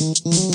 Música